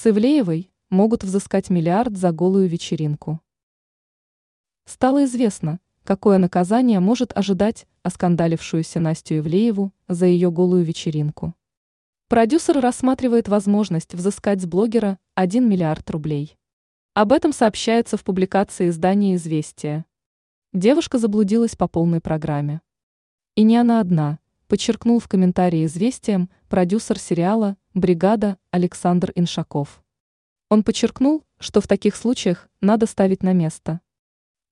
С Ивлеевой могут взыскать миллиард за голую вечеринку. Стало известно, какое наказание может ожидать оскандалившуюся Настю Ивлееву за ее голую вечеринку. Продюсер рассматривает возможность взыскать с блогера 1 миллиард рублей. Об этом сообщается в публикации издания «Известия». Девушка заблудилась по полной программе. И не она одна, подчеркнул в комментарии «Известиям» продюсер сериала «Бригада» Александр Иншаков. Он подчеркнул, что в таких случаях надо ставить на место.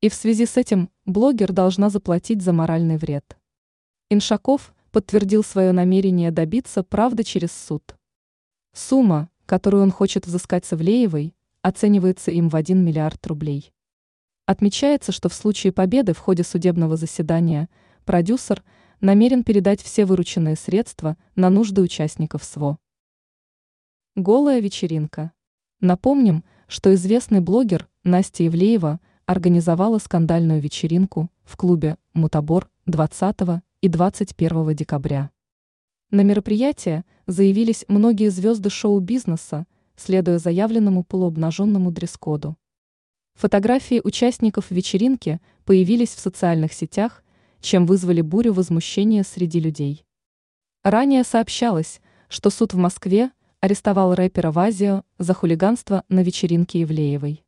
И в связи с этим блогер должна заплатить за моральный вред. Иншаков подтвердил свое намерение добиться правды через суд. Сумма, которую он хочет взыскать Савлеевой, оценивается им в 1 миллиард рублей. Отмечается, что в случае победы в ходе судебного заседания продюсер намерен передать все вырученные средства на нужды участников СВО. Голая вечеринка. Напомним, что известный блогер Настя Ивлеева организовала скандальную вечеринку в клубе «Мутабор» 20 и 21 декабря. На мероприятие заявились многие звезды шоу-бизнеса, следуя заявленному полуобнаженному дресс-коду. Фотографии участников вечеринки появились в социальных сетях, чем вызвали бурю возмущения среди людей. Ранее сообщалось, что суд в Москве арестовал рэпера Вазио за хулиганство на вечеринке Ивлеевой.